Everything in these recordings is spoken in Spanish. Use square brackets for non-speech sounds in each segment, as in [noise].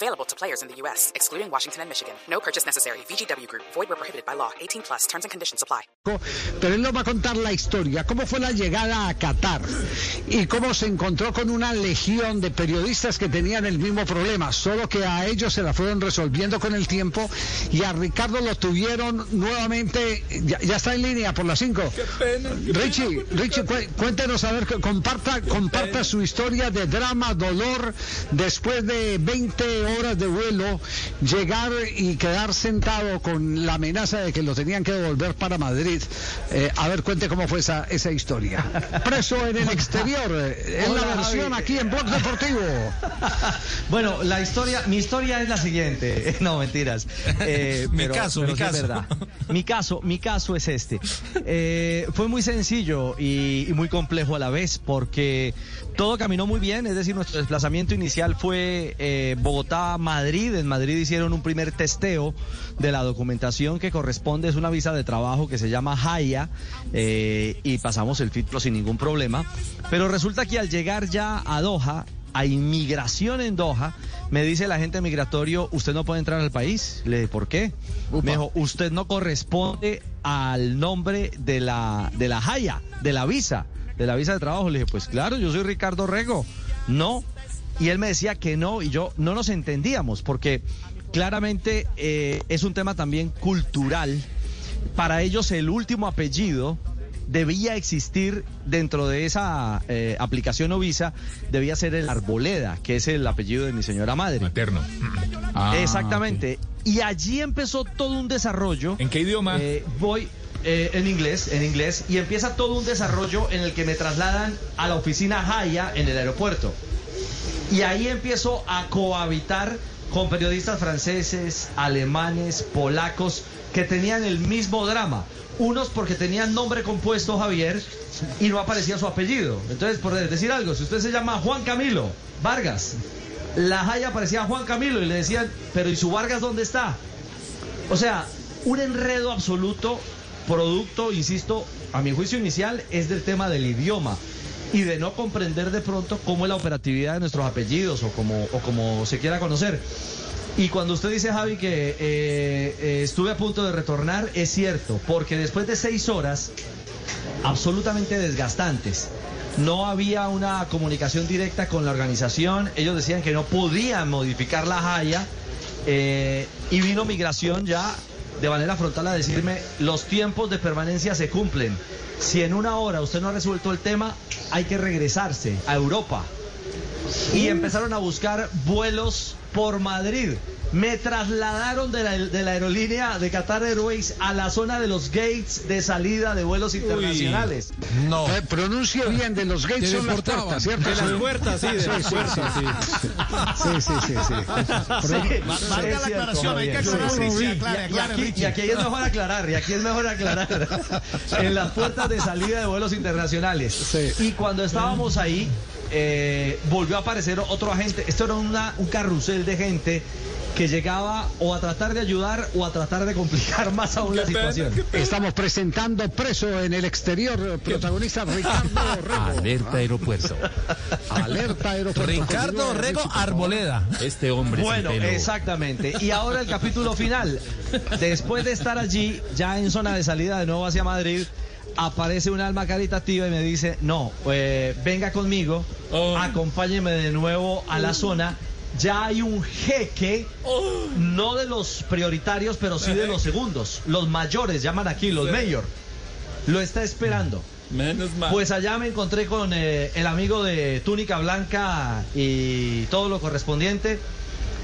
Available to players in the U.S., excluding Washington and Michigan. No purchase necessary. VGW Group. Void where prohibited by law. 18 plus. Terms and conditions apply. Pero él nos va a contar la historia, cómo fue la llegada a Qatar y cómo se encontró con una legión de periodistas que tenían el mismo problema, solo que a ellos se la fueron resolviendo con el tiempo y a Ricardo lo tuvieron nuevamente, ya, ya está en línea por las 5. Richie, Richie, cué- cuéntenos, a ver, comparta, comparta su historia de drama, dolor, después de 20 horas de vuelo, llegar y quedar sentado con la amenaza de que lo tenían que devolver para Madrid. Eh, a ver, cuente cómo fue esa, esa historia. [laughs] Preso en el exterior, eh, en la Hola, versión Javi. aquí en Blog Deportivo. [laughs] Bueno, la historia, mi historia es la siguiente. [laughs] No, mentiras. Eh, Mi pero- caso, pero mi sí es caso. verdad. Mi caso, mi caso es este. Eh, fue muy sencillo y, y muy complejo a la vez porque todo caminó muy bien. Es decir, nuestro desplazamiento inicial fue eh, Bogotá-Madrid. En Madrid hicieron un primer testeo de la documentación que corresponde. Es una visa de trabajo que se llama Haya eh, y pasamos el filtro sin ningún problema. Pero resulta que al llegar ya a Doha, a inmigración en Doha, me dice el agente migratorio, usted no puede entrar al país. Le dije, ¿por qué? Me dijo, usted no corresponde al nombre de la, de la Haya, de la visa, de la visa de trabajo. Le dije, pues claro, yo soy Ricardo Rego. No. Y él me decía que no, y yo no nos entendíamos, porque claramente eh, es un tema también cultural. Para ellos el último apellido debía existir dentro de esa eh, aplicación o visa, debía ser el Arboleda, que es el apellido de mi señora madre. Materno. Exactamente. Y allí empezó todo un desarrollo. ¿En qué idioma? Eh, voy eh, en inglés, en inglés, y empieza todo un desarrollo en el que me trasladan a la oficina Haya en el aeropuerto. Y ahí empiezo a cohabitar con periodistas franceses, alemanes, polacos, que tenían el mismo drama. Unos porque tenían nombre compuesto Javier y no aparecía su apellido. Entonces, por decir algo, si usted se llama Juan Camilo Vargas, la Haya aparecía Juan Camilo y le decían, pero ¿y su Vargas dónde está? O sea, un enredo absoluto, producto, insisto, a mi juicio inicial, es del tema del idioma y de no comprender de pronto cómo es la operatividad de nuestros apellidos o como, se quiera conocer. Y cuando usted dice, Javi, que eh, eh, estuve a punto de retornar, es cierto, porque después de seis horas absolutamente desgastantes, no había una comunicación directa con la organización, ellos decían que no podían modificar la Haya, eh, y vino migración ya de manera frontal a decirme, los tiempos de permanencia se cumplen. Si en una hora usted no ha resuelto el tema, hay que regresarse a Europa. Y empezaron a buscar vuelos por Madrid. Me trasladaron de la, de la aerolínea de Qatar Airways a la zona de los gates de salida de vuelos internacionales. No. Eh, pronuncie bien, de los gates son las puertas, ¿cierto? De las puertas, sí, de las puertas, sí. Sí, sí, sí, sí. Es la aclaración, hay que aclarar, Sí, sí. aclare, aquí-. Y aquí es mejor aclarar, y aquí es mejor aclarar. [laughs] En las puertas de salida de vuelos internacionales. Sí. Y cuando estábamos ahí, eh, volvió a aparecer otro agente. Esto era una- un carrusel de gente que llegaba o a tratar de ayudar o a tratar de complicar [laughs] más aún la situación. Estamos presentando preso en el exterior, protagonista Ricardo [laughs] Rego. Alerta aeropuerto. Alerta aeropuerto. Ricardo Rego. Arboleda. Este hombre Bueno, sin pelo. exactamente. Y ahora el capítulo final. Después de estar allí, ya en zona de salida de nuevo hacia Madrid, aparece un alma caritativa y me dice, no, eh, venga conmigo, Oh. acompáñeme de nuevo a la zona. Ya hay un jeque, no de los prioritarios, pero sí de los segundos. Los mayores, llaman aquí, los mayor. Lo está esperando. Menos mal. Pues allá me encontré con eh, el amigo de Túnica Blanca y todo lo correspondiente.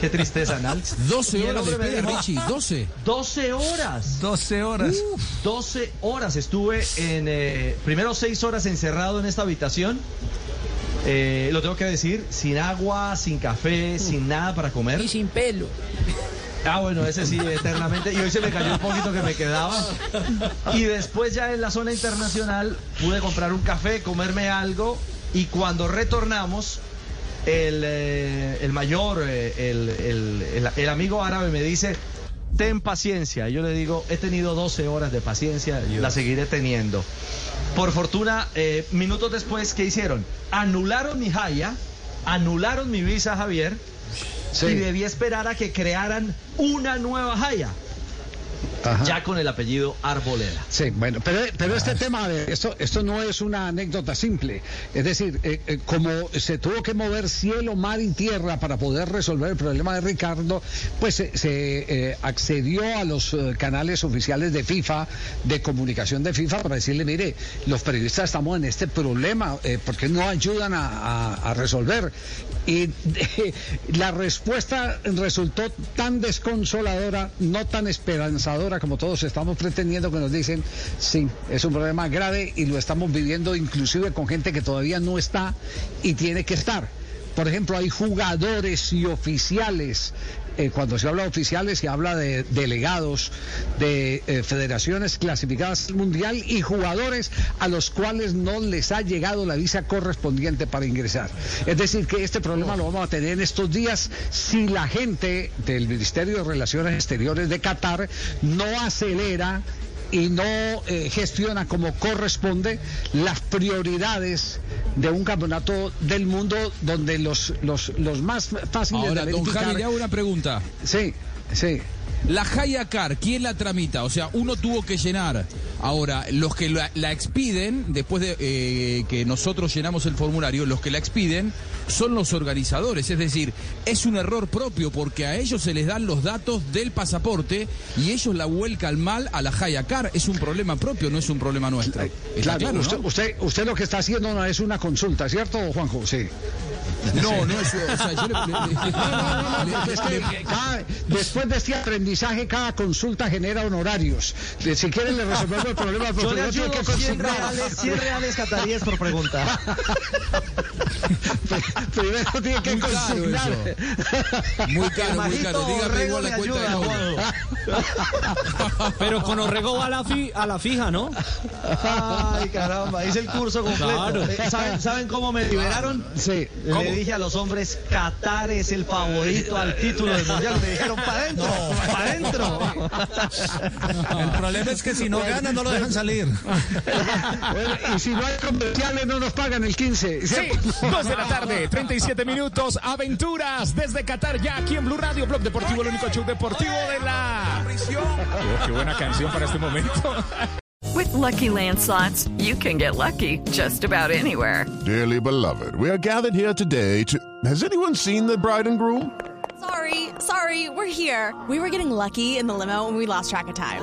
Qué tristeza, Nalx. 12 Y el horas de Richie, 12. 12 horas. 12 horas. 12 horas estuve en. eh, primero 6 horas encerrado en esta habitación. Eh, lo tengo que decir, sin agua, sin café, sin nada para comer. Y sin pelo. Ah, bueno, ese sí, [laughs] eternamente. Y hoy se me cayó un poquito que me quedaba. Y después ya en la zona internacional pude comprar un café, comerme algo. Y cuando retornamos, el, eh, el mayor, eh, el, el- el- amigo árabe me dice, ten paciencia. Yo le digo, he tenido 12 horas de paciencia, la seguiré teniendo. Por fortuna, eh, minutos después, ¿qué hicieron? Anularon mi haya, anularon mi visa, Javier Sí. y debí esperar a que crearan una nueva Jaya, Ajá. ya con el apellido Arboleda. Sí, bueno, pero, pero este tema, de esto, esto no es una anécdota simple. Es decir, eh, eh, como se tuvo que mover cielo, mar y tierra para poder resolver el problema de Ricardo, pues se, se, eh, accedió a los canales oficiales de FIFA, de comunicación de FIFA, para decirle, mire, los periodistas estamos en este problema, ¿por qué no ayudan a, a- a resolver? Y [laughs] la respuesta resultó tan desconsoladora, no tan esperanzadora como todos estamos pretendiendo que nos dicen, sí, es un problema grave y lo estamos viviendo inclusive con gente que todavía no está y tiene que estar. Por ejemplo, hay jugadores y oficiales. Eh, cuando se habla de oficiales, se habla de delegados de eh, federaciones clasificadas al mundial y jugadores a los cuales no les ha llegado la visa correspondiente para ingresar. Es decir, que este problema lo vamos a tener en estos días si la gente del Ministerio de Relaciones Exteriores de Qatar no acelera y no eh, gestiona como corresponde las prioridades de un campeonato del mundo donde los, los, los más fáciles Ahora, de don. Javi, le hago una pregunta. Sí, sí. La Hayacar, ¿quién la tramita? O sea, uno tuvo que llenar. Ahora, los que la, la expiden, después de eh, que nosotros llenamos el formulario, los que la expiden son los organizadores. Es decir, es un error propio porque a ellos se les dan los datos del pasaporte y ellos la vuelcan mal a la Hayacar. Es un problema propio, no es un problema nuestro. Está Claro, claro, usted, ¿no? usted, usted lo que está haciendo no es una consulta, ¿cierto, Juanjo? Sí. No, no es. O sea, yo le- le- cada- después de este aprendizaje, cada consulta genera honorarios. Si quieren, le resolvemos el problema. Yo le pero ayudo tiene que 100 consignar. reales, 100 reales cataríes por pregunta. [laughs] Primero tiene que Muy caro consignar. Muy caro, muy caro. Dígame igual la cuenta de ayuda, móvil. Pero con Orrego va a la, fi- a la fija, ¿no? Ay, caramba, hice el curso completo. Claro. Eh, ¿Saben, saben cómo me liberaron? Sí. Le dije a los hombres, Qatar es el favorito al título del mundial. Me dijeron, para adentro, para adentro. El problema es que si no gana no lo dejan salir. [laughs] Bueno, y si no hay comerciales, no nos pagan el 15. Sí, [laughs] 2 de la tarde, 37 minutos, aventuras desde Qatar, ya aquí en Blue Radio, Blog Deportivo, el único show deportivo de la... Oh, qué buena canción para este momento. With Lucky Land slots, you can get lucky just about anywhere. Dearly beloved, we are gathered here today to. Has anyone seen the bride and groom? Sorry, sorry, we're here. We were getting lucky in the limo and we lost track of time.